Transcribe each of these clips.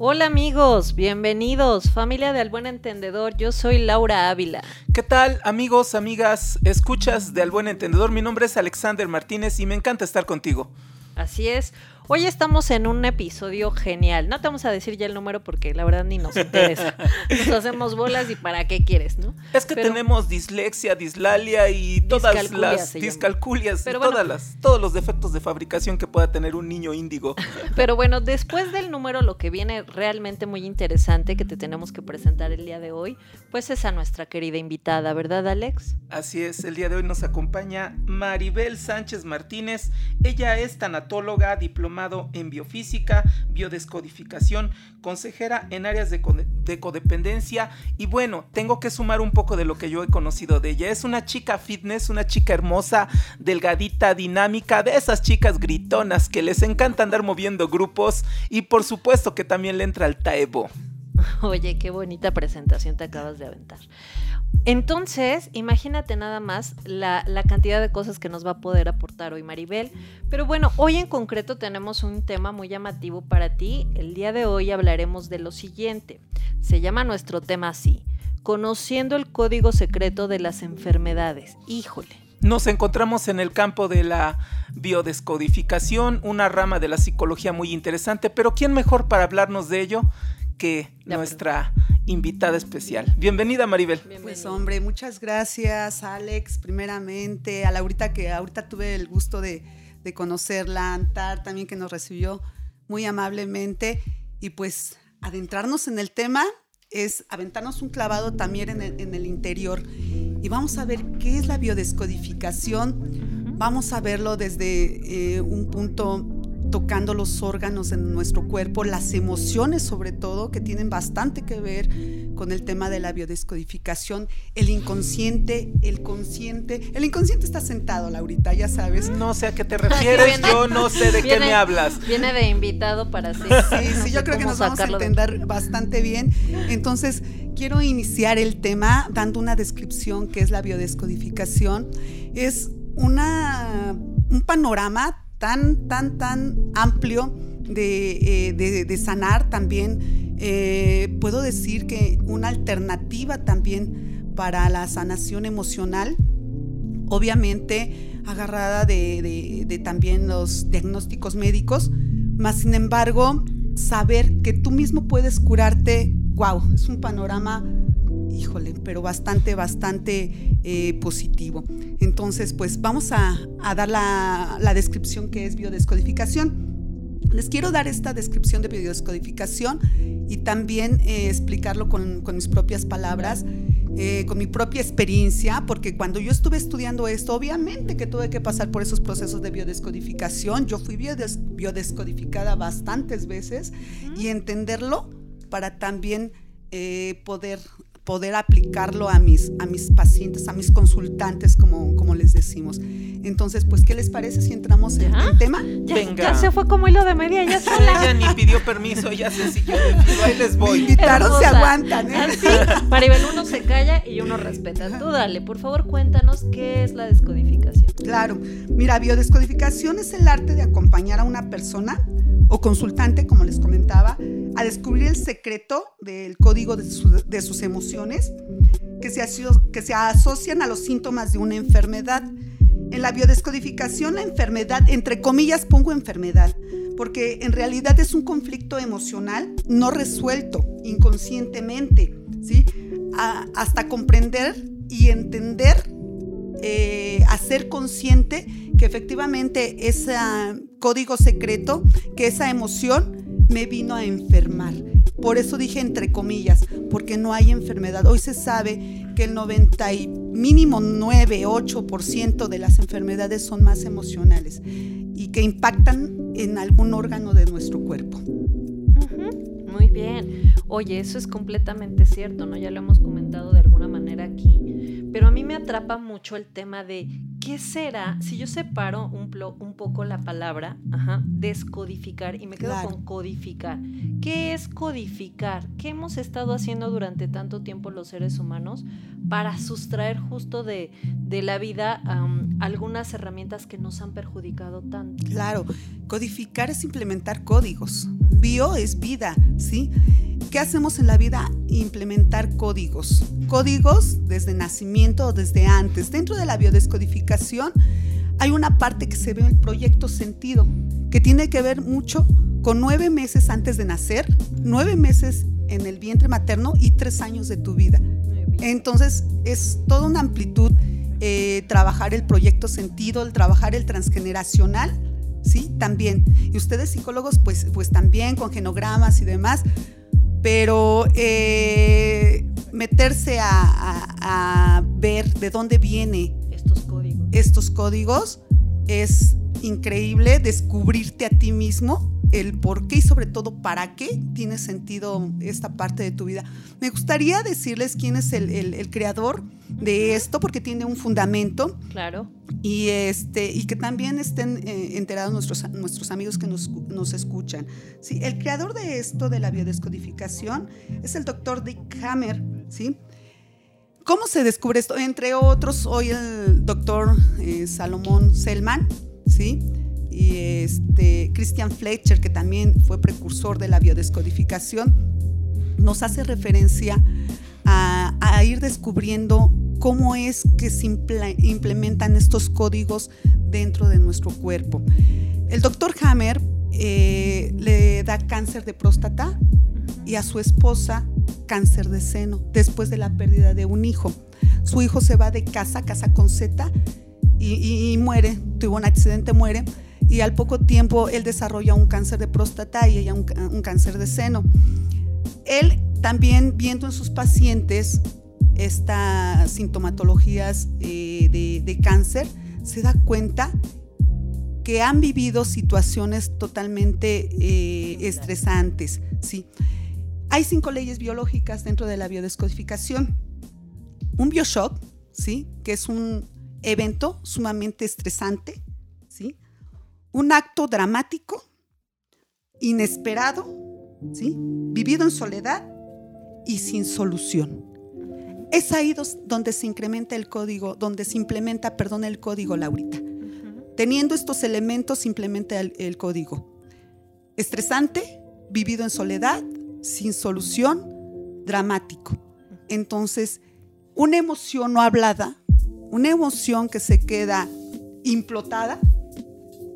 Hola amigos, bienvenidos, familia de Al Buen Entendedor, yo soy Laura Ávila. ¿Qué tal amigos, amigas, escuchas de Al Buen Entendedor? Mi nombre es Alexander Martínez y me encanta estar contigo. Así es, Hoy estamos en un episodio genial. No te vamos a decir ya el número porque la verdad ni nos interesa. Nos hacemos bolas y para qué quieres, ¿no? Es que tenemos dislexia, dislalia y todas las discalculias y todas las, todos los defectos de fabricación que pueda tener un niño índigo. Pero bueno, después del número, lo que viene realmente muy interesante que te tenemos que presentar el día de hoy, pues es a nuestra querida invitada, ¿verdad, Alex? Así es, el día de hoy nos acompaña Maribel Sánchez Martínez. Ella es tanatóloga, diplomada en biofísica, biodescodificación, consejera en áreas de, de, codependencia y bueno, tengo que sumar un poco de lo que yo he conocido de ella. Es una chica fitness, una chica hermosa, delgadita, dinámica, de esas chicas gritonas que les encanta andar moviendo grupos y por supuesto que también le entra al taebo. Oye, qué bonita presentación te acabas de aventar. Entonces, imagínate nada más la, cantidad de cosas que nos va a poder aportar hoy Maribel. Pero bueno, hoy en concreto tenemos un tema muy llamativo para ti. El día de hoy hablaremos de lo siguiente. Se llama nuestro tema así, conociendo el código secreto de las enfermedades. Híjole. Nos encontramos en el campo de la biodescodificación, una rama de la psicología muy interesante, pero ¿quién mejor para hablarnos de ello que nuestra invitada especial. Bienvenida, Maribel. Pues hombre, muchas gracias, Alex, primeramente, a Laurita que ahorita tuve el gusto de, conocerla, Antar también que nos recibió muy amablemente y pues adentrarnos en el tema es aventarnos un clavado también en el, interior y vamos a ver qué es la biodescodificación. Vamos a verlo desde eh, un punto tocando los órganos en nuestro cuerpo, las emociones sobre todo, que tienen bastante que ver con el tema de la biodescodificación, el inconsciente, el consciente. El inconsciente está sentado, Laurita, ya sabes. No sé a qué te refieres, yo no sé de qué me hablas. Viene de invitado para sí. Sí, sí, yo creo que nos vamos a entender bastante bien. Entonces, quiero iniciar el tema dando una descripción que es la biodescodificación. Es una, un panorama tan, tan, tan amplio de, eh, sanar también. Eh, puedo decir que una alternativa también para la sanación emocional, obviamente agarrada de, también los diagnósticos médicos, más sin embargo, saber que tú mismo puedes curarte, wow, es un panorama híjole, pero bastante, bastante eh, positivo. Entonces, pues vamos a, dar la, descripción que es biodescodificación. Les quiero dar esta descripción de biodescodificación y también eh, explicarlo con, mis propias palabras, eh, con mi propia experiencia, porque cuando yo estuve estudiando esto, obviamente que tuve que pasar por esos procesos de biodescodificación. Yo fui biodescodificada bastantes veces y entenderlo para también poder poder aplicarlo a mis, a mis pacientes, a mis consultantes, como, como les decimos. Entonces, pues, ¿qué les parece si entramos en el tema? Ya, Venga. ya se fue como hilo de media, ya sola. Ella ni pidió permiso, ella se siguió de ahí les voy. invitaron, se aguantan. ¿eh? Así, Maribel, uno se calla y uno respeta. Tú dale, por favor, cuéntanos qué es la descodificación. Claro, mira, biodescodificación es el arte de acompañar a una persona o consultante, como les comentaba, a descubrir el secreto del código de, sus emociones que se, asocian a los síntomas de una enfermedad. En la biodescodificación, la enfermedad, entre comillas pongo enfermedad, porque en realidad es un conflicto emocional no resuelto inconscientemente, ¿sí? hasta comprender y entender, eh, hacer consciente que efectivamente ese código secreto, que esa emoción me vino a enfermar. Por eso dije entre comillas, porque no hay enfermedad. Hoy se sabe que el 90 y mínimo 9, 8% de las enfermedades son más emocionales y que impactan en algún órgano de nuestro cuerpo. Muy bien. Oye, eso es completamente cierto, ¿no? Ya lo hemos comentado de alguna manera aquí, pero a mí me atrapa mucho el tema de ¿qué será si yo separo un, un poco la palabra, descodificar y me quedo con codificar? ¿Qué es codificar? ¿Qué hemos estado haciendo durante tanto tiempo los seres humanos para sustraer justo de, la vida algunas herramientas que nos han perjudicado tanto? Claro, Codificar es implementar códigos. Bio es vida, ¿sí? ¿Qué hacemos en la vida? Implementar códigos. Códigos desde nacimiento o desde antes. Dentro de la biodescodificación hay una parte que se ve en el proyecto sentido, que tiene que ver mucho con nueve meses antes de nacer, nueve meses en el vientre materno y tres años de tu vida. Entonces es toda una amplitud eh, trabajar el proyecto sentido, el trabajar el transgeneracional, ¿sí? También. Y ustedes psicólogos, pues, pues también con genogramas y demás, pero eh, meterse a, ver de dónde vienen estos códigos. Estos códigos es increíble, descubrirte a ti mismo el por qué y sobre todo para qué tiene sentido esta parte de tu vida. Me gustaría decirles quién es el, creador de esto porque tiene un fundamento. Claro. Y, este, y que también estén eh, enterados nuestros, nuestros amigos que nos, nos, escuchan. Sí, el creador de esto, de la biodescodificación, es el doctor Dick Hammer. ¿sí? ¿Cómo se descubre esto? Entre otros, hoy el doctor eh, Salomón Selman, ¿sí? y este, Christian Fletcher, que también fue precursor de la biodescodificación, nos hace referencia a, ir descubriendo cómo es que se implementan estos códigos dentro de nuestro cuerpo. El doctor Hammer eh, le da cáncer de próstata y a su esposa cáncer de seno después de la pérdida de un hijo. Su hijo se va de casa, casa con Z, y, muere, tuvo un accidente, muere y al poco tiempo él desarrolla un cáncer de próstata y ella un, cáncer de seno. Él también viendo en sus pacientes estas sintomatologías eh, de, cáncer, se da cuenta que han vivido situaciones totalmente eh, estresantes. ¿sí? Hay cinco leyes biológicas dentro de la biodescodificación. Un bioshock, ¿sí? que es un evento sumamente estresante, ¿sí? un acto dramático, inesperado, ¿sí? vivido en soledad y sin solución. Es ahí donde se incrementa el código, donde se implementa, perdón, el código, Laurita. Teniendo estos elementos, se implementa el, código. Estresante, vivido en soledad, sin solución, dramático. Entonces, una emoción no hablada, una emoción que se queda implotada,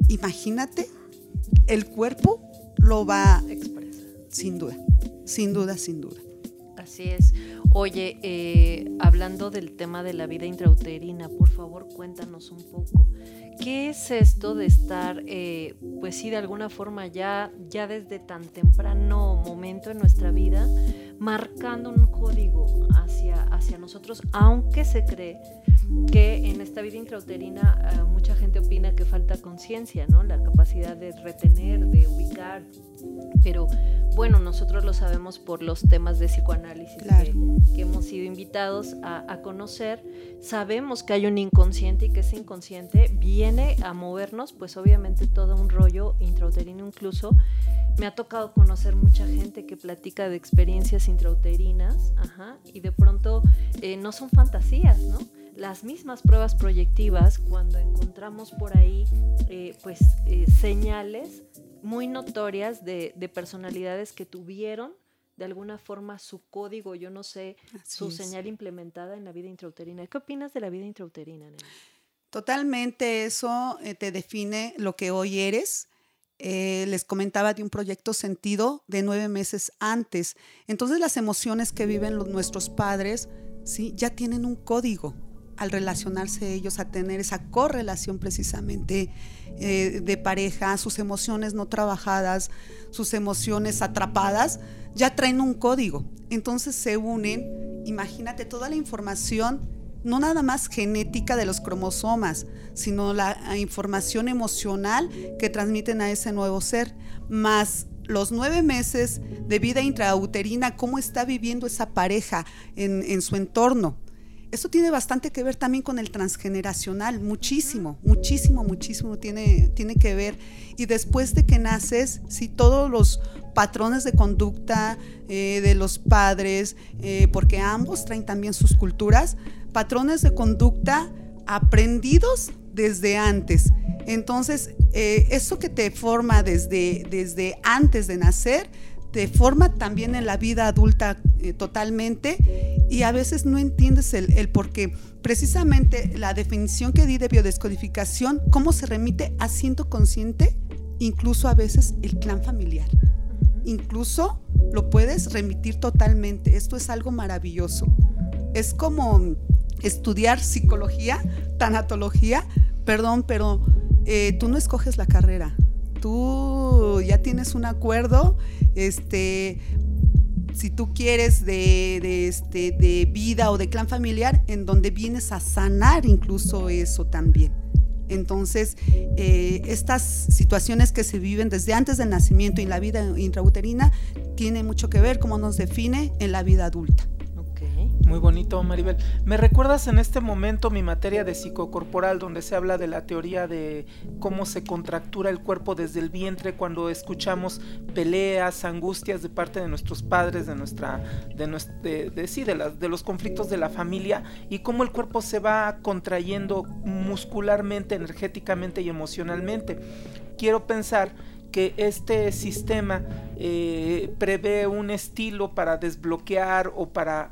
imagínate, el cuerpo lo va a expresar. Sin duda, sin duda, sin duda. Así es. Oye, eh, hablando del tema de la vida intrauterina, por favor cuéntanos un poco. ¿Qué es esto de estar, eh, pues sí, de alguna forma ya, ya desde tan temprano momento en nuestra vida, marcando un código hacia, hacia nosotros, aunque se cree que en esta vida intrauterina eh, mucha gente opina que falta conciencia, ¿no? La capacidad de retener, de ubicar. Pero bueno, nosotros lo sabemos por los temas de psicoanálisis que, hemos sido invitados a, a, conocer. Sabemos que hay un inconsciente y que ese inconsciente viene a movernos, pues obviamente todo un rollo intrauterino incluso. Me ha tocado conocer mucha gente que platica de experiencias intrauterinas, ajá, y de pronto eh, no son fantasías, ¿no? las mismas pruebas proyectivas cuando encontramos por ahí eh, pues eh, señales muy notorias de, personalidades que tuvieron de alguna forma su código, yo no sé, su señal implementada en la vida intrauterina. ¿Qué opinas de la vida intrauterina? Totalmente eso te define lo que hoy eres. Les comentaba de un proyecto sentido de nueve meses antes. Entonces las emociones que viven nuestros padres, ¿sí? ya tienen un código al relacionarse ellos, a tener esa correlación precisamente eh, de pareja, sus emociones no trabajadas, sus emociones atrapadas, ya traen un código. Entonces se unen, imagínate toda la información, no nada más genética de los cromosomas, sino la información emocional que transmiten a ese nuevo ser, más los nueve meses de vida intrauterina, cómo está viviendo esa pareja en, en su entorno eso tiene bastante que ver también con el transgeneracional, muchísimo, muchísimo, muchísimo tiene, tiene que ver. Y después de que naces, si todos los patrones de conducta eh, de los padres, eh, porque ambos traen también sus culturas, patrones de conducta aprendidos desde antes. Entonces, eh, eso que te forma desde, desde antes de nacer, te forma también en la vida adulta eh, totalmente y a veces no entiendes el, el por qué. Precisamente la definición que di de biodescodificación, cómo se remite a siento consciente, incluso a veces el clan familiar. Incluso lo puedes remitir totalmente. Esto es algo maravilloso. Es como estudiar psicología, tanatología, perdón, pero eh, tú no escoges la carrera. Tú ya tienes un acuerdo, este, si tú quieres de, este, de vida o de clan familiar, en donde vienes a sanar incluso eso también. Entonces, eh, estas situaciones que se viven desde antes del nacimiento y la vida intrauterina tiene mucho que ver cómo nos define en la vida adulta. Muy bonito, Maribel. ¿Me recuerdas en este momento mi materia de psicocorporal donde se habla de la teoría de cómo se contractura el cuerpo desde el vientre cuando escuchamos peleas, angustias de parte de nuestros padres, de nuestra, de, de, sí, de, de los conflictos de la familia y cómo el cuerpo se va contrayendo muscularmente, energéticamente y emocionalmente? Quiero pensar que este sistema eh, prevé un estilo para desbloquear o para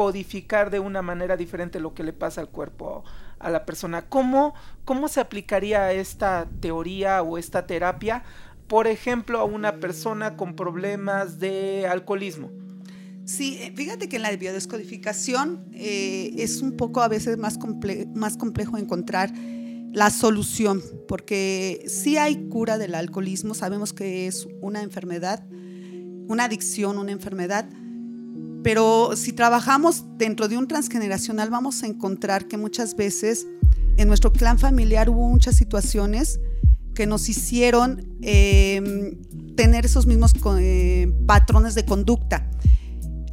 codificar de una manera diferente lo que le pasa al cuerpo a la persona. ¿Cómo, cómo se aplicaría esta teoría o esta terapia, por ejemplo, a una persona con problemas de alcoholismo? Sí, eh, fíjate que en la biodescodificación eh, es un poco a veces más, más complejo encontrar la solución, porque sí hay cura del alcoholismo, sabemos que es una enfermedad, una adicción, una enfermedad, pero si trabajamos dentro de un transgeneracional, vamos a encontrar que muchas veces en nuestro clan familiar hubo muchas situaciones que nos hicieron em, tener esos mismos eh, patrones de conducta.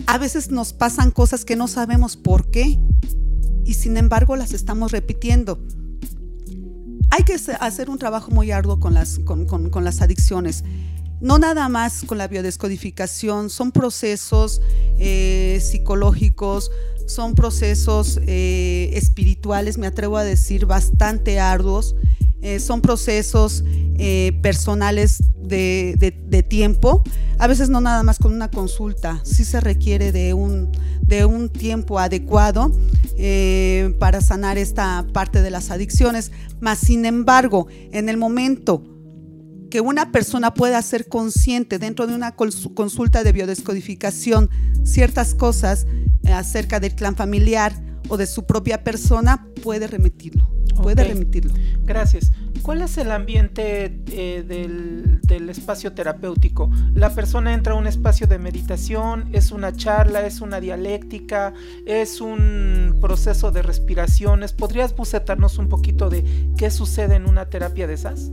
A veces nos pasan cosas que no sabemos por qué y sin embargo las estamos repitiendo. Hay que hacer un trabajo muy arduo con las, con las adicciones no nada más con la biodescodificación, son procesos eh, psicológicos, son procesos eh, espirituales, me atrevo a decir, bastante arduos, eh, son procesos personales de, tiempo, a veces no nada más con una consulta, sí se requiere de un, de un tiempo adecuado para sanar esta parte de las adicciones, mas sin embargo, en el momento que una persona pueda ser consciente dentro de una consulta de biodescodificación ciertas cosas eh, acerca del clan familiar o de su propia persona, puede remitirlo. Puede remitirlo. Gracias. ¿Cuál es el ambiente eh, del, espacio terapéutico? ¿La persona entra a un espacio de meditación? ¿Es una charla? ¿Es una dialéctica? ¿Es un proceso de respiraciones? ¿Podrías bucetarnos un poquito de qué sucede en una terapia de esas?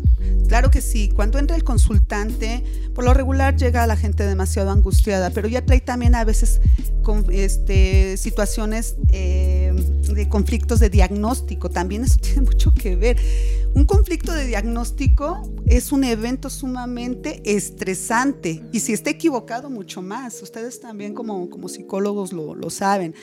Claro que sí. Cuando entra el consultante, por lo regular llega la gente demasiado angustiada, pero ya trae también a veces con, este, situaciones eh, de conflictos de diagnóstico. También eso tiene mucho que ver. Un conflicto de diagnóstico es un evento sumamente estresante y si está equivocado mucho más, ustedes también como, como psicólogos lo, lo saben,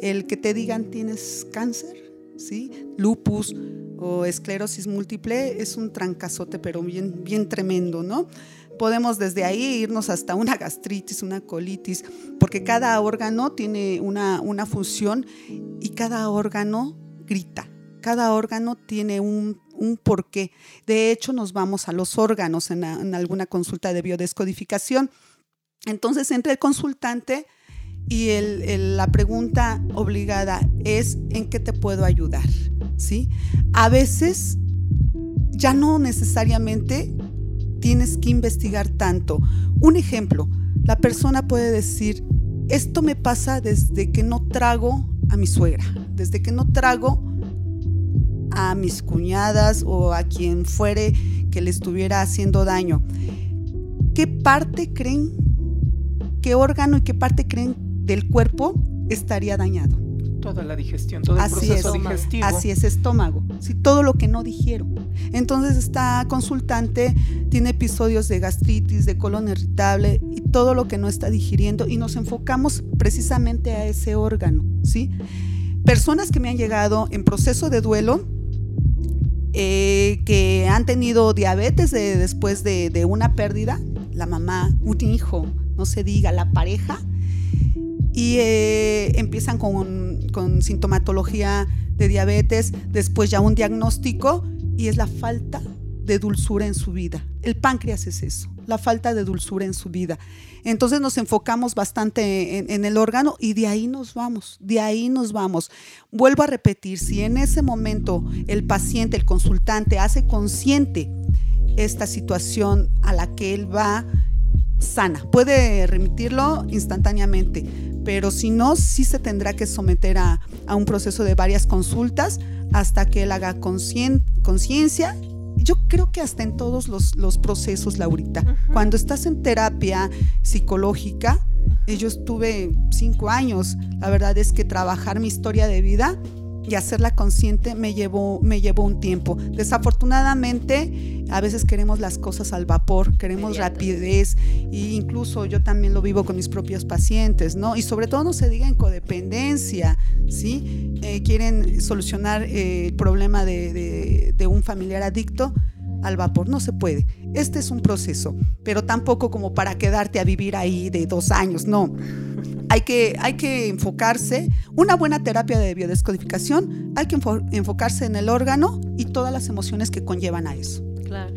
el que te digan tienes cáncer, ¿sí? lupus o esclerosis múltiple es un trancazote pero bien, bien tremendo, ¿no? Podemos desde ahí irnos hasta una gastritis, una colitis, porque cada órgano tiene una, una función y cada órgano grita cada órgano tiene un, porqué. De hecho, nos vamos a los órganos en, alguna consulta de biodescodificación. Entonces, entre el consultante y la pregunta obligada es, ¿en qué te puedo ayudar? ¿Sí? A veces ya no necesariamente tienes que investigar tanto. Un ejemplo, la persona puede decir, esto me pasa desde que no trago a mi suegra, desde que no trago a mis cuñadas o a quien fuere que le estuviera haciendo daño. ¿Qué parte creen, qué órgano y qué parte creen del cuerpo estaría dañado? Toda la digestión, todo el así proceso es, digestivo. Así es, estómago. Sí, todo lo que no dijeron. Entonces, esta consultante tiene episodios de gastritis, de colon irritable y todo lo que no está digiriendo y nos enfocamos precisamente a ese órgano, ¿sí? Personas que me han llegado en proceso de duelo eh, que han tenido diabetes después de, una pérdida, la mamá, un hijo, no se diga, la pareja, y eh, empiezan con, con sintomatología de diabetes, después ya un diagnóstico y es la falta de dulzura en su vida. El páncreas es eso, la falta de dulzura en su vida. Entonces nos enfocamos bastante en, el órgano y de ahí nos vamos, de ahí nos vamos. Vuelvo a repetir, si en ese momento el paciente, el consultante hace consciente esta situación a la que él va, sana, puede remitirlo instantáneamente, pero si no, sí se tendrá que someter a, un proceso de varias consultas hasta que él haga conciencia yo creo que hasta en todos los, procesos, Laurita, cuando estás en terapia psicológica, yo estuve cinco años, la verdad es que trabajar mi historia de vida y hacerla consciente me llevó, me llevó un tiempo. Desafortunadamente, a veces queremos las cosas al vapor, queremos rapidez, e incluso yo también lo vivo con mis propios pacientes, ¿no? Y sobre todo no se diga en codependencia, ¿sí? Eh, quieren solucionar eh, el problema de, de un familiar adicto al vapor, no se puede. Este es un proceso, pero tampoco como para quedarte a vivir ahí de dos años, no hay que, hay que enfocarse, una buena terapia de biodescodificación, hay que enfocarse en el órgano y todas las emociones que conllevan a eso. Claro.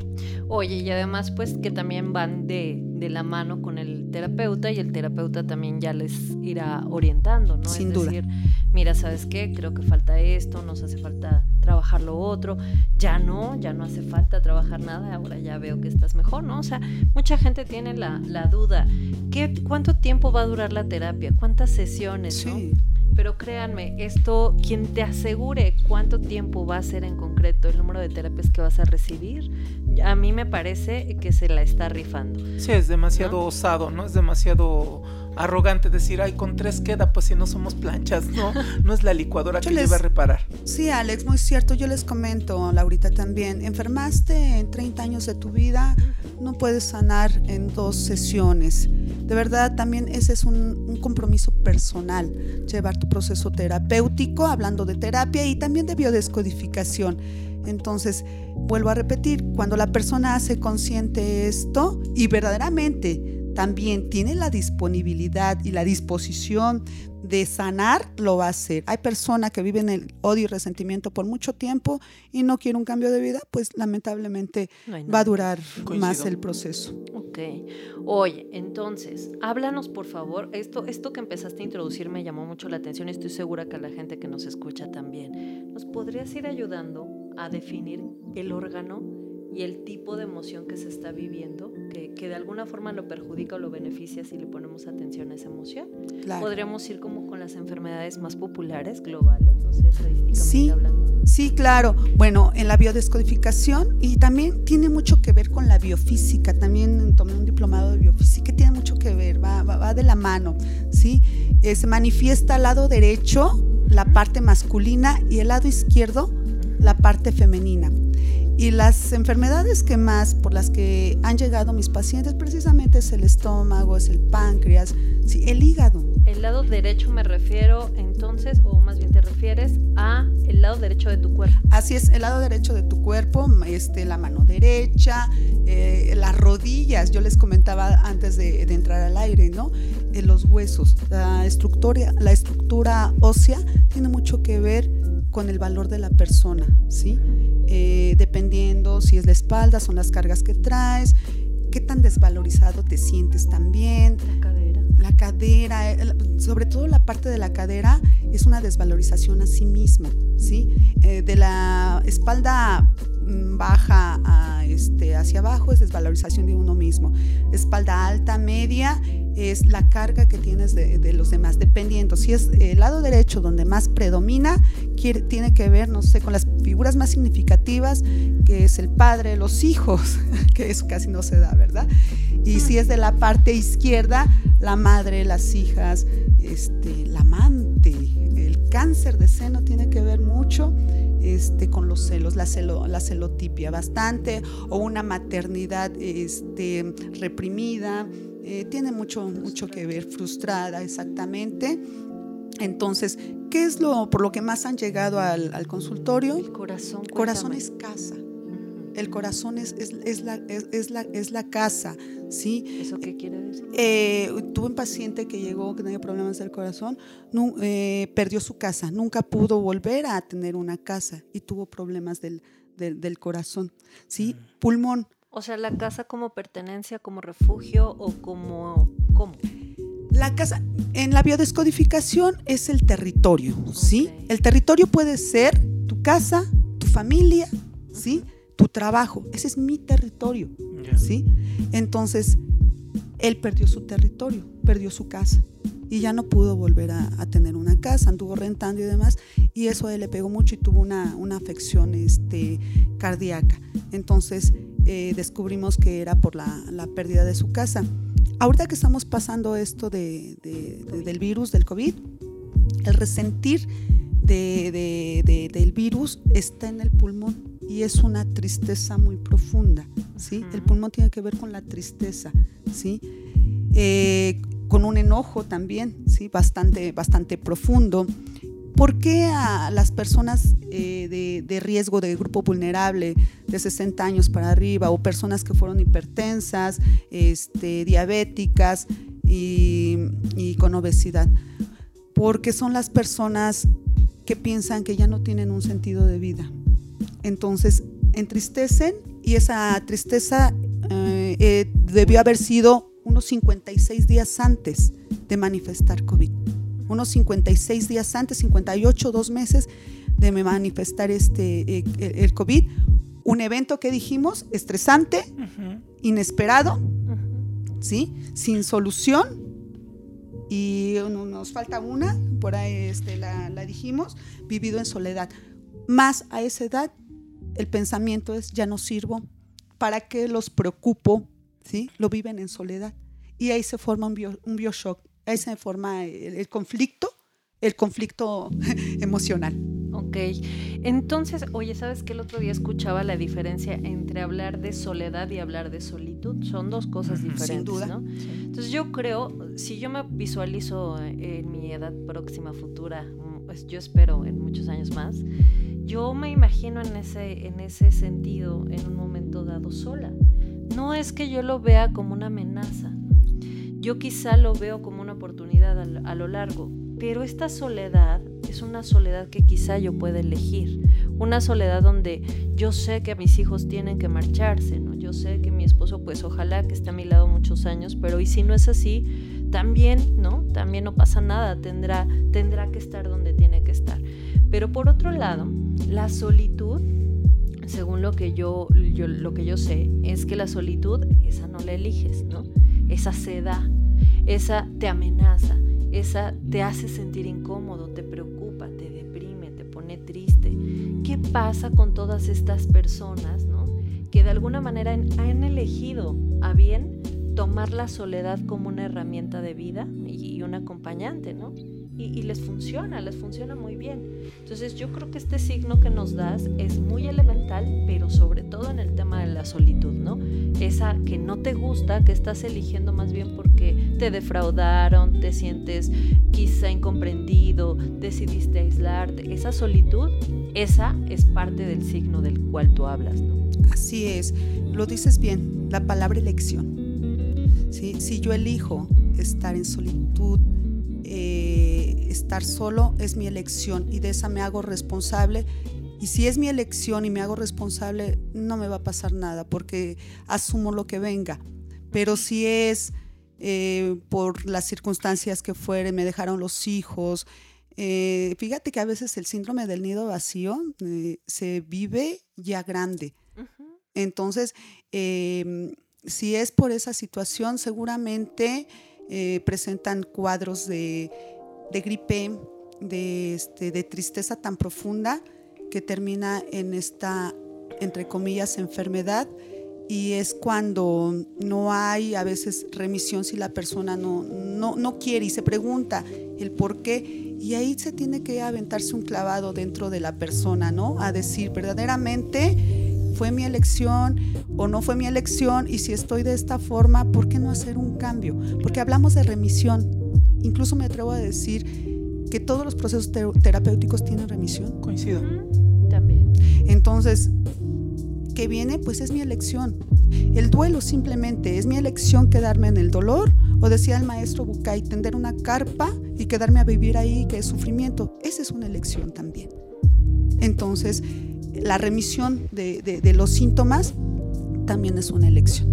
Oye, y además pues que también van de, de, la mano con el terapeuta y el terapeuta también ya les irá orientando, ¿no? Sin duda. decir, mira, ¿sabes qué? Creo que falta esto, nos hace falta trabajar lo otro, ya no, ya no hace falta trabajar nada, ahora ya veo que estás mejor, ¿no? O sea, mucha gente tiene la, la duda, ¿qué, ¿cuánto tiempo va a durar la terapia? ¿Cuántas sesiones? Sí. Pero créanme, esto, quien te asegure cuánto tiempo va a ser en concreto el número de terapias que vas a recibir, a mí me parece que se la está rifando. Sí, es demasiado osado, ¿no? Es demasiado arrogante decir, ay, con tres queda, pues si no somos planchas, ¿no? No es la licuadora que les... lleva a reparar. Sí, Alex, muy cierto. Yo les comento, Laurita, también. Enfermaste en 30 años de tu vida, no puedes sanar en dos sesiones. De verdad, también ese es un, un compromiso personal, llevar tu proceso terapéutico, hablando de terapia y también de biodescodificación. Entonces, vuelvo a repetir, cuando la persona hace consciente esto y verdaderamente también tiene la disponibilidad y la disposición de sanar, lo va a hacer. Hay personas que viven el odio y resentimiento por mucho tiempo y no quiere un cambio de vida, pues lamentablemente va a durar más el proceso. Ok. Oye, entonces, háblanos por favor. Esto, esto que empezaste a introducir me llamó mucho la atención y estoy segura que a la gente que nos escucha también. ¿Nos podrías ir ayudando a definir el órgano y el tipo de emoción que se está viviendo, que, que, de alguna forma lo perjudica o lo beneficia si le ponemos atención a esa emoción. Podríamos ir como con las enfermedades más populares, globales, no sé, estadísticamente sí, hablando. Sí, claro. Bueno, en la biodescodificación y también tiene mucho que ver con la biofísica. También tomé un diplomado de biofísica tiene mucho que ver, va, va, de la mano, ¿sí? Eh, se manifiesta al lado derecho la parte masculina y el lado izquierdo la parte femenina. Y las enfermedades que más por las que han llegado mis pacientes precisamente es el estómago, es el páncreas, sí, el hígado. El lado derecho me refiero entonces, o más bien te refieres a el lado derecho de tu cuerpo. Así es, el lado derecho de tu cuerpo, este, la mano derecha, eh, las rodillas, yo les comentaba antes de, entrar al aire, ¿no? Eh, los huesos, la estructura, la estructura ósea tiene mucho que ver con el valor de la persona, ¿sí? Eh, dependiendo si es la espalda, son las cargas que traes, qué tan desvalorizado te sientes también. La cadera. La cadera, eh, sobre todo la parte de la cadera es una desvalorización a sí mismo, ¿sí? Eh, de la espalda mm, baja a este, hacia abajo es desvalorización de uno mismo. Espalda alta, media es la carga que tienes de, los demás, dependiendo. Si es el lado derecho donde más predomina, tiene que ver, no sé, con las figuras más significativas, que es el padre, los hijos, que eso casi no se da, ¿verdad? Y si es de la parte izquierda, la madre, las hijas, este, la amante, el cáncer de seno tiene que ver mucho este, con los celos, la, celo, la celotipia bastante, o una maternidad este, reprimida, eh, tiene mucho, mucho que ver, frustrada exactamente. Entonces, ¿qué es lo por lo que más han llegado al, consultorio? El corazón. El corazón es casa. El corazón es, es, la, es, la, es la casa, ¿sí? ¿Eso qué quiere decir? Eh, tuve un paciente que llegó, que tenía problemas del corazón, eh, perdió su casa, nunca pudo volver a tener una casa y tuvo problemas del, del, corazón, ¿sí? Mm. Pulmón. O sea, la casa como pertenencia, como refugio o como... ¿Cómo? La casa, en la biodescodificación es el territorio, ¿sí? El territorio puede ser tu casa, tu familia, ¿sí? Tu trabajo. Ese es mi territorio, ¿sí? Entonces, él perdió su territorio, perdió su casa y ya no pudo volver a, tener una casa, anduvo rentando y demás, y eso a él le pegó mucho y tuvo una, afección este, cardíaca. Entonces eh, descubrimos que era por la, pérdida de su casa. Ahorita que estamos pasando esto de, del virus, del COVID, el resentir del virus está en el pulmón y es una tristeza muy profunda, ¿sí? El pulmón tiene que ver con la tristeza, ¿sí? Eh, con un enojo también, ¿sí? bastante, bastante profundo. ¿Por qué a las personas eh, de, riesgo de grupo vulnerable de 60 años para arriba o personas que fueron hipertensas, este, diabéticas y, con obesidad? Porque son las personas que piensan que ya no tienen un sentido de vida. Entonces entristecen y esa tristeza eh, eh, debió haber sido unos 56 días antes de manifestar COVID. Unos 56 días antes, 58, dos meses de manifestar este, eh, el, COVID. Un evento que dijimos estresante, inesperado, ¿sí? sin solución. Y nos falta una, por ahí este, la, la dijimos, vivido en soledad. Más a esa edad, el pensamiento es, ya no sirvo, ¿para qué los preocupo? ¿sí? Lo viven en soledad. Y ahí se forma un, bio, un bioshock, se forma el, conflicto, el conflicto emocional. Ok, entonces, oye, ¿sabes que el otro día escuchaba la diferencia entre hablar de soledad y hablar de solitud? Son dos cosas diferentes, Sin duda. ¿no? Entonces yo creo, si yo me visualizo en mi edad próxima, futura, pues yo espero en muchos años más, yo me imagino en ese, en ese sentido en un momento dado sola. No es que yo lo vea como una amenaza, yo quizá lo veo como una oportunidad a, lo largo, pero esta soledad es una soledad que quizá yo pueda elegir, una soledad donde yo sé que mis hijos tienen que marcharse, ¿no? Yo sé que mi esposo pues ojalá que esté a mi lado muchos años, pero y si no es así, también, ¿no? También no pasa nada, tendrá tendrá que estar donde tiene que estar. Pero por otro lado, la solitud según lo que yo, lo que yo sé, es que la solitud, esa no la eliges, ¿no? Esa se da, esa te amenaza, esa te hace sentir incómodo, te preocupa, te deprime, te pone triste. ¿Qué pasa con todas estas personas ¿no? que de alguna manera han elegido a bien tomar la soledad como una herramienta de vida y un acompañante, ¿no? y, les funciona, les funciona muy bien. Entonces yo creo que este signo que nos das es muy elemental, pero sobre todo en el tema de la solitud, ¿no? Esa que no te gusta, que estás eligiendo más bien porque te defraudaron, te sientes quizá incomprendido, decidiste aislarte. Esa solitud, esa es parte del signo del cual tú hablas, ¿no? Así es, lo dices bien, la palabra elección. ¿Sí? Si yo elijo estar en solitud, eh, estar solo es mi elección y de esa me hago responsable. Y si es mi elección y me hago responsable, no me va a pasar nada porque asumo lo que venga. Pero si es eh, por las circunstancias que fueren, me dejaron los hijos, eh, fíjate que a veces el síndrome del nido vacío se vive ya grande. Entonces, em, si es por esa situación, seguramente eh, presentan cuadros de, gripe, de, este, de tristeza tan profunda que termina en esta, entre comillas, enfermedad y es cuando no hay a veces remisión si la persona no, no, no, quiere y se pregunta el por qué y ahí se tiene que aventarse un clavado dentro de la persona, ¿no? A decir verdaderamente fue mi elección o no fue mi elección y si estoy de esta forma, ¿por qué no hacer un cambio? Porque hablamos de remisión. Incluso me atrevo a decir que todos los procesos terapéuticos tienen remisión. Coincido. También. Entonces, ¿qué viene? Pues es mi elección. El duelo simplemente es mi elección quedarme en el dolor o decía el maestro Bucay, tender una carpa y quedarme a vivir ahí, que es sufrimiento. Esa es una elección también. Entonces, la remisión de, de los síntomas también es una elección.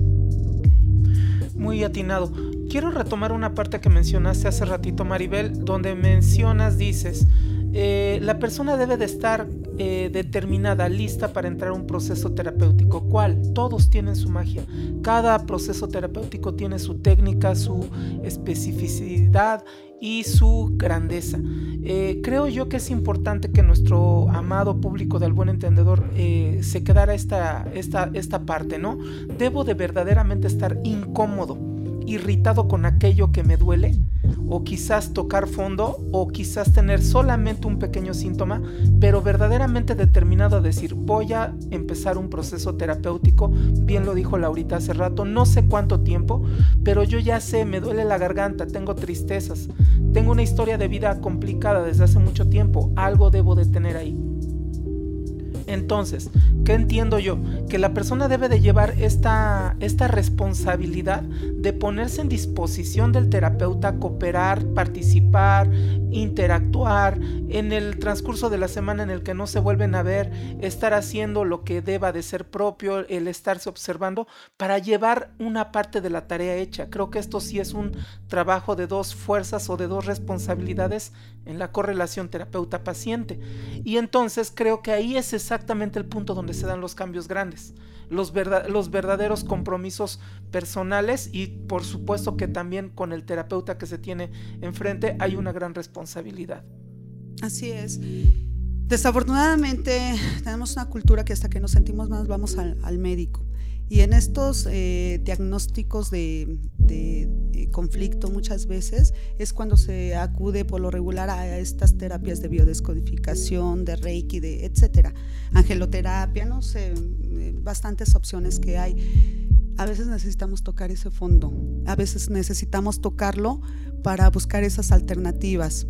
Muy atinado. Quiero retomar una parte que mencionaste hace ratito, Maribel, donde mencionas, dices, eh, la persona debe de estar eh, determinada, lista para entrar a un proceso terapéutico. ¿Cuál? Todos tienen su magia. Cada proceso terapéutico tiene su técnica, su especificidad y su grandeza. Eh, creo yo que es importante que nuestro amado público del buen entendedor se quedara esta, esta, esta parte, ¿no? Debo de verdaderamente estar incómodo irritado con aquello que me duele, o quizás tocar fondo, o quizás tener solamente un pequeño síntoma, pero verdaderamente determinado a decir, voy a empezar un proceso terapéutico, bien lo dijo Laurita hace rato, no sé cuánto tiempo, pero yo ya sé, me duele la garganta, tengo tristezas, tengo una historia de vida complicada desde hace mucho tiempo, algo debo de tener ahí. Entonces, ¿qué entiendo yo? Que la persona debe de llevar esta, esta responsabilidad de ponerse en disposición del terapeuta, cooperar, participar, interactuar en el transcurso de la semana en el que no se vuelven a ver, estar haciendo lo que deba de ser propio, el estarse observando para llevar una parte de la tarea hecha. Creo que esto sí es un trabajo de dos fuerzas o de dos responsabilidades en la correlación terapeuta-paciente. Y entonces creo que ahí es exactamente el punto donde se dan los cambios grandes, los, los verdaderos compromisos personales y por supuesto que también con el terapeuta que se tiene enfrente hay una gran responsabilidad. Así es. Desafortunadamente tenemos una cultura que hasta que nos sentimos más vamos al médico. Y en estos eh, diagnósticos de, eh, conflicto muchas veces es cuando se acude por lo regular a estas terapias de biodescodificación, de reiki, de etcétera, angeloterapia, no sé, eh, bastantes opciones que hay. A veces necesitamos tocar ese fondo, a veces necesitamos tocarlo para buscar esas alternativas.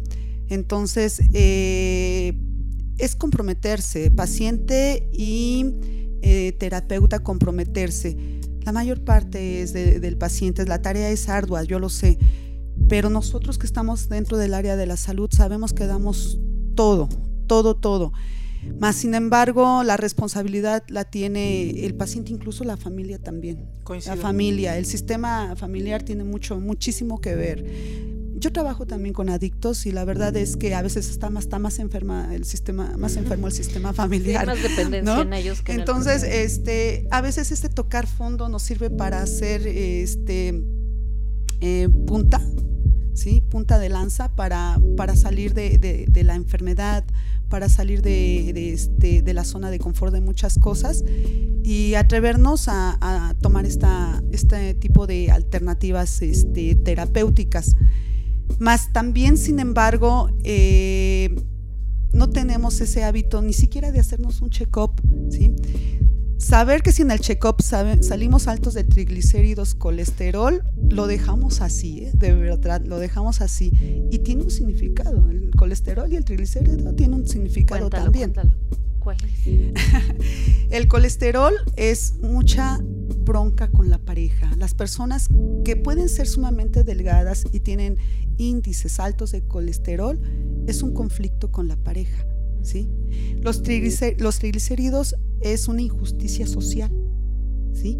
Entonces, es comprometerse, paciente y eh, terapeuta comprometerse. La mayor parte es del paciente, la tarea es ardua, yo lo sé, pero nosotros que estamos dentro del área de la salud sabemos que damos todo, todo, todo. Más sin embargo, la responsabilidad la tiene el paciente, incluso la familia también. La familia, el sistema familiar tiene mucho, muchísimo que ver yo trabajo también con adictos y la verdad es que a veces está más, está más enferma el sistema, más enfermo el sistema familiar. más dependencia en ellos que Entonces, este, a veces este tocar fondo nos sirve para hacer este eh, punta, ¿sí? punta de lanza para, para salir de, la enfermedad, para salir de, este, de la zona de confort de muchas cosas y atrevernos a, tomar esta, este tipo de alternativas este, terapéuticas. Más también, sin embargo, eh, no tenemos ese hábito ni siquiera de hacernos un check-up, ¿sí? Saber que si en el check-up salimos altos de triglicéridos, colesterol, lo dejamos así, ¿eh? de verdad, lo dejamos así. Y tiene un significado. El colesterol y el triglicérido tienen un significado también. ¿Cuál es? el colesterol es mucha bronca con la pareja. Las personas que pueden ser sumamente delgadas y tienen índices altos de colesterol es un conflicto con la pareja. ¿sí? Los, los triglicéridos es una injusticia social. ¿sí?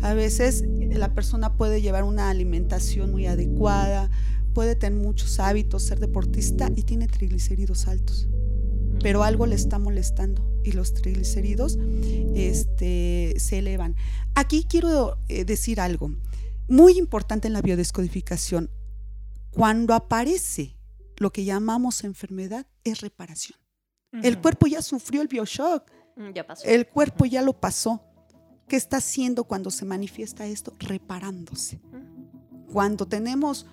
A veces la persona puede llevar una alimentación muy adecuada, puede tener muchos hábitos, ser deportista y tiene triglicéridos altos. Pero algo le está molestando y los triglicéridos este, se elevan. Aquí quiero eh, decir algo muy importante en la biodescodificación. Cuando aparece lo que llamamos enfermedad, es reparación. El cuerpo ya sufrió el bioshock. Mm, ya pasó. El cuerpo ya lo pasó. ¿Qué está haciendo cuando se manifiesta esto? Reparándose. Cuando tenemos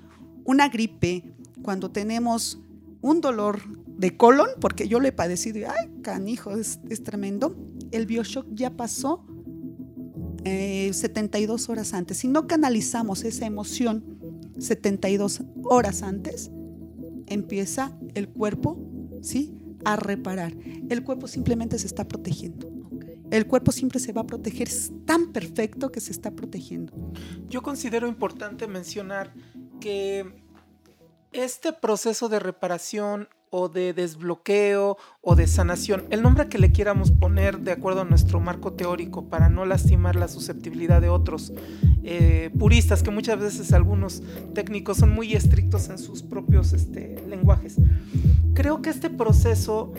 una gripe, cuando tenemos un dolor de colon, porque yo lo he padecido y, ay, canijo, es, tremendo, el bioshock ya pasó 72 eh, horas antes. Si no canalizamos esa emoción 72 horas antes, empieza el cuerpo, ¿sí? A reparar. El cuerpo simplemente se está protegiendo. El cuerpo siempre se va a proteger, es tan perfecto que se está protegiendo. Yo considero importante mencionar que este proceso de reparación o de desbloqueo o de sanación, el nombre que le quieramos poner de acuerdo a nuestro marco teórico para no lastimar la susceptibilidad de otros eh, puristas, que muchas veces algunos técnicos son muy estrictos en sus propios este, lenguajes. Creo que este proceso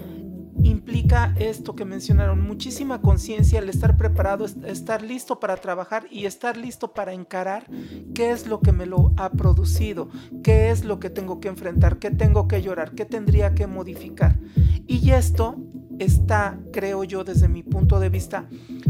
implica esto que mencionaron, muchísima conciencia, el estar preparado, estar listo para trabajar y estar listo para encarar qué es lo que me lo ha producido, qué es lo que tengo que enfrentar, qué tengo que llorar, qué tendría que modificar. Y esto está, creo yo, desde mi punto de vista,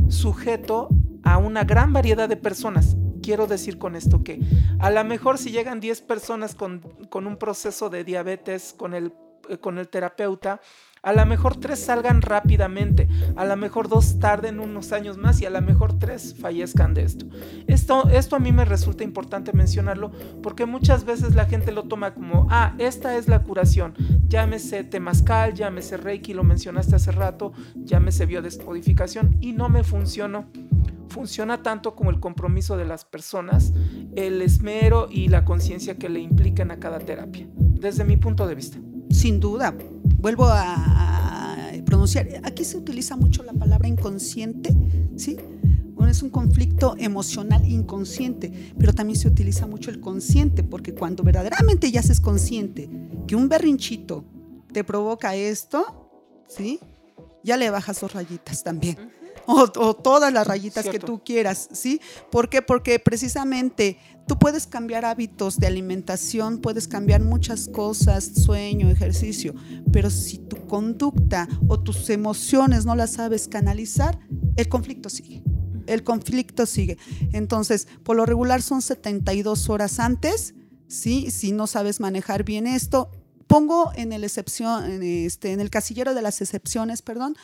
sujeto a una gran variedad de personas. Quiero decir con esto que a lo mejor si llegan 10 personas con, con un proceso de diabetes con el, con el terapeuta, a lo mejor tres salgan rápidamente, a lo mejor dos tarden unos años más y a lo mejor tres fallezcan de esto. Esto, esto a mí me resulta importante mencionarlo porque muchas veces la gente lo toma como, ah, esta es la curación, llámese temazcal, llámese reiki, lo mencionaste hace rato, llámese biodescodificación y no me funcionó funciona tanto como el compromiso de las personas, el esmero y la conciencia que le implican a cada terapia, desde mi punto de vista. Sin duda, vuelvo a, pronunciar, aquí se utiliza mucho la palabra inconsciente, ¿sí? Bueno, es un conflicto emocional inconsciente, pero también se utiliza mucho el consciente, porque cuando verdaderamente ya es consciente que un berrinchito te provoca esto, ¿sí? Ya le bajas dos rayitas también. O, todas las rayitas que tú quieras, ¿sí? ¿Por qué? Porque precisamente Tú puedes cambiar hábitos de alimentación, puedes cambiar muchas cosas, sueño, ejercicio, pero si tu conducta o tus emociones no las sabes canalizar, el conflicto sigue. El conflicto sigue. Entonces, por lo regular son 72 horas antes, ¿sí? Si no sabes manejar bien esto, pongo en el excepción, en, este, en el casillero de las excepciones, perdón,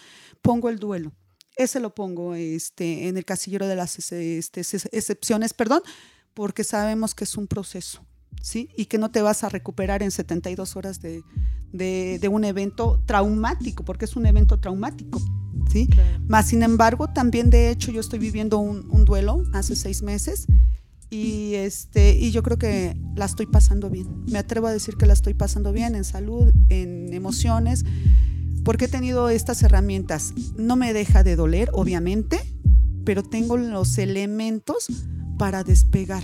pongo el duelo. Ese lo pongo este, en el casillero de las este, excepciones, perdón, porque sabemos que es un proceso, ¿sí? Y que no te vas a recuperar en 72 horas de, un evento traumático, porque es un evento traumático, ¿sí? Más sin embargo, también de hecho yo estoy viviendo un, duelo hace seis meses y, este, y yo creo que la estoy pasando bien. Me atrevo a decir que la estoy pasando bien en salud, en emociones, porque he tenido estas herramientas. No me deja de doler, obviamente, pero tengo los elementos para despegar.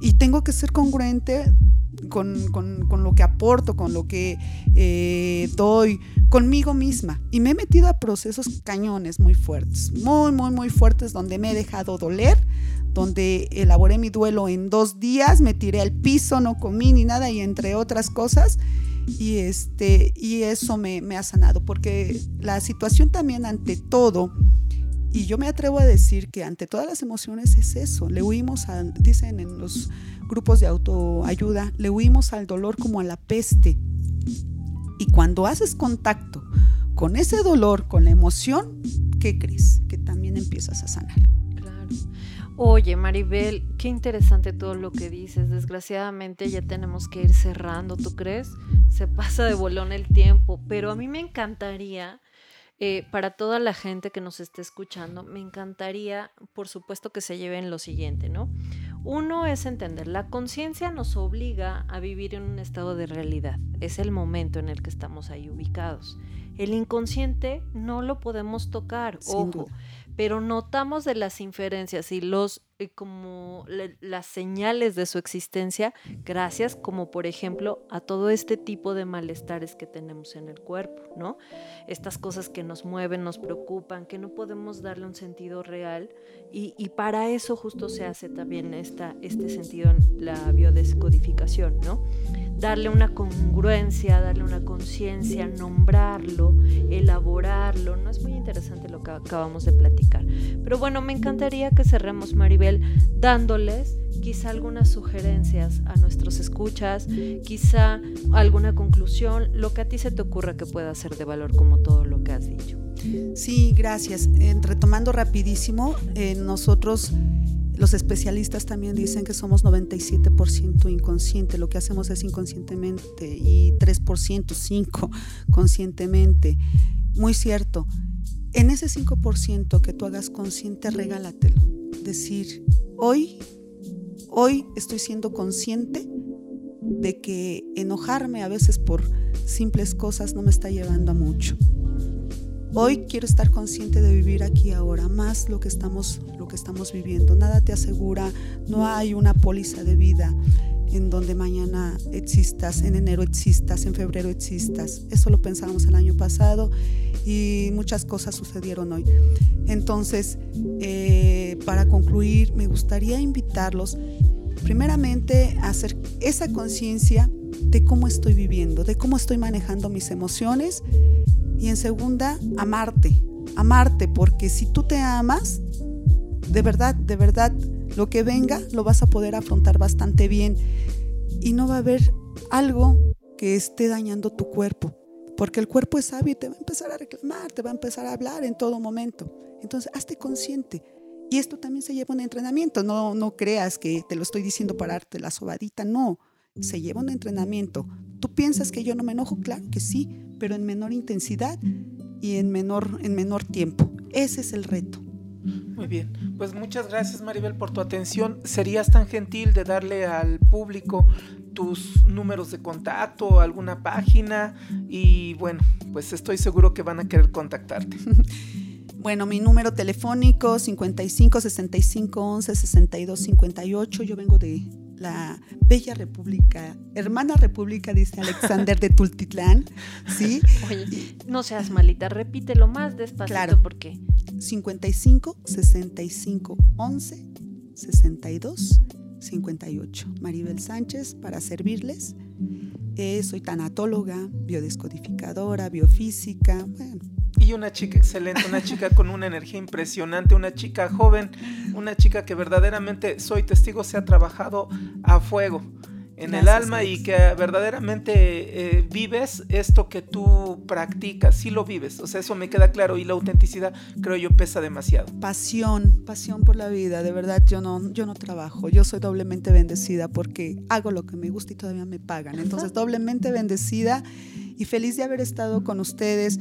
Y tengo que ser congruente con, lo que aporto, con lo que eh, doy, conmigo misma. Y me he metido a procesos cañones muy fuertes, muy, muy, muy fuertes, donde me he dejado doler, donde elaboré mi duelo en dos días, me tiré al piso, no comí ni nada, y entre otras cosas. Y, este, y eso me, ha sanado, porque la situación también ante todo y yo me atrevo a decir que ante todas las emociones es eso. Le huimos, al, dicen en los grupos de autoayuda, le huimos al dolor como a la peste. Y cuando haces contacto con ese dolor, con la emoción, ¿qué crees? Que también empiezas a sanar. Oye, Maribel, qué interesante todo lo que dices. Desgraciadamente ya tenemos que ir cerrando, ¿tú crees? Se pasa de bolón el tiempo, pero a mí me encantaría eh, para toda la gente que nos esté escuchando, me encantaría, por supuesto, que se lleven lo siguiente, ¿no? Uno es entender, la conciencia nos obliga a vivir en un estado de realidad, es el momento en el que estamos ahí ubicados. El inconsciente no lo podemos tocar, ojo, pero notamos de las inferencias y los eh, como las señales de su existencia gracias como por ejemplo a todo este tipo de malestares que tenemos en el cuerpo, ¿no? Estas cosas que nos mueven, nos preocupan, que no podemos darle un sentido real y, y para eso justo se hace también esta, este sentido en la biodescodificación, ¿no? Darle una congruencia, darle una conciencia, nombrarlo, elaborarlo, ¿no? Es muy interesante lo que acabamos de platicar. Pero bueno, me encantaría que cerremos, Maribel, dándoles quizá algunas sugerencias a nuestros escuchas, quizá alguna conclusión, lo que a ti se te ocurra que pueda ser de valor como todo lo que has dicho. Sí, gracias. retomando rapidísimo, nosotros Los especialistas también dicen que somos 97% inconsciente, lo que hacemos es inconscientemente y 3%, 5% conscientemente. Muy cierto. En ese 5% que tú hagas consciente, regálatelo. Decir, hoy, hoy estoy siendo consciente de que enojarme a veces por simples cosas no me está llevando a mucho. Hoy quiero estar consciente de vivir aquí ahora, más lo que estamos, lo que estamos viviendo. Nada te asegura, no hay una póliza de vida en donde mañana existas, en enero existas, en febrero existas. Eso lo pensábamos el año pasado y muchas cosas sucedieron hoy. Entonces, eh, para concluir, me gustaría invitarlos primeramente a hacer esa conciencia de cómo estoy viviendo, de cómo estoy manejando mis emociones y en segunda, amarte, amarte, porque si tú te amas, de verdad, de verdad, lo que venga lo vas a poder afrontar bastante bien y no va a haber algo que esté dañando tu cuerpo, porque el cuerpo es y te va a empezar a reclamar, te va a empezar a hablar en todo momento. Entonces, hazte consciente. Y esto también se lleva un entrenamiento, no, no creas que te lo estoy diciendo para darte la sobadita, no, se lleva un entrenamiento. ¿Tú piensas que yo no me enojo? Claro que sí, pero en menor intensidad y en menor, en menor tiempo. Ese es el reto. Muy bien, pues muchas gracias Maribel por tu atención. ¿Serías tan gentil de darle al público tus números de contacto, alguna página? Y bueno, pues estoy seguro que van a querer contactarte. Bueno, mi número telefónico 55 65 11 62 58. Yo vengo de la bella república, hermana república, dice Alexander de Tultitlán, ¿sí? Oye, no seas malita, repítelo más despacito claro. porque 55 65 11 62 58. Maribel Sánchez para servirles. Eh, soy tanatóloga, biodescodificadora, biofísica, bueno, y una chica excelente, una chica con una energía impresionante, una chica joven, una chica que verdaderamente, soy testigo, se ha trabajado a fuego en el alma y que verdaderamente eh, vives esto que tú practicas, sí lo vives, o sea, eso me queda claro y la autenticidad creo yo pesa demasiado. Pasión, pasión por la vida, de verdad yo no, yo no trabajo, yo soy doblemente bendecida porque hago lo que me gusta y todavía me pagan, entonces doblemente bendecida y feliz de haber estado con ustedes.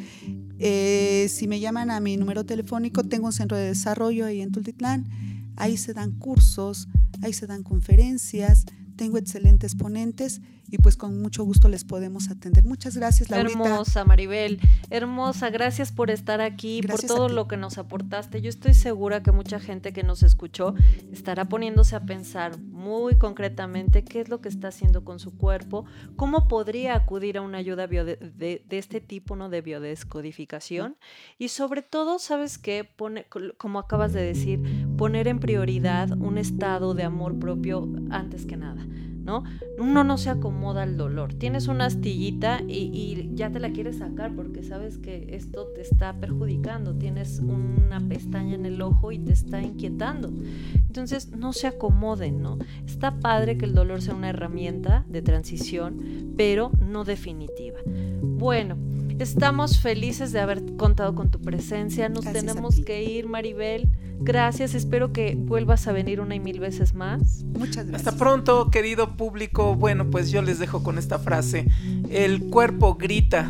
Eh, si me llaman a mi número telefónico, tengo un centro de desarrollo ahí en Tultitlán. Ahí se dan cursos, ahí se dan conferencias, tengo excelentes ponentes y pues con mucho gusto les podemos atender. Muchas gracias, Laurita. Hermosa, Maribel. Hermosa, gracias por estar aquí, por todo lo que nos aportaste. Yo estoy segura que mucha gente que nos escuchó estará poniéndose a pensar muy concretamente qué es lo que está haciendo con su cuerpo, cómo podría acudir a una ayuda de, de, este tipo, ¿no? De biodescodificación. Y sobre todo, ¿sabes qué? Pone, como acabas de decir, poner en prioridad un estado de amor propio antes que nada. ¿No? Uno no se acomoda al dolor. Tienes una astillita y, ya te la quieres sacar porque sabes que esto te está perjudicando. Tienes una pestaña en el ojo y te está inquietando. Entonces, no se acomoden, ¿no? Está padre que el dolor sea una herramienta de transición, pero no definitiva. Bueno, estamos felices de haber contado con tu presencia. Nos tenemos que ir, Maribel. Gracias, espero que vuelvas a venir una y mil veces más. Muchas gracias. Hasta pronto, querido público. Bueno, pues yo les dejo con esta frase. El cuerpo grita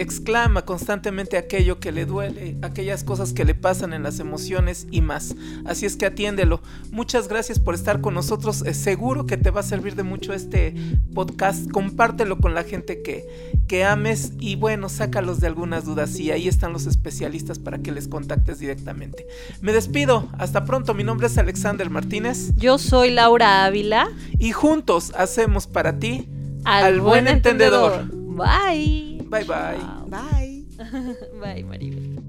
exclama constantemente aquello que le duele, aquellas cosas que le pasan en las emociones y más. Así es que atiéndelo. Muchas gracias por estar con nosotros. seguro que te va a servir de mucho este podcast. Compártelo con la gente que, que ames y bueno, sácalos de algunas dudas y ahí están los especialistas para que les contactes directamente. Me despido. Hasta pronto. Mi nombre es Alexander Martínez. Yo soy Laura Ávila. Y juntos hacemos para ti al, buen, entendedor. Bye. Bye bye. Bye. bye, Maribel.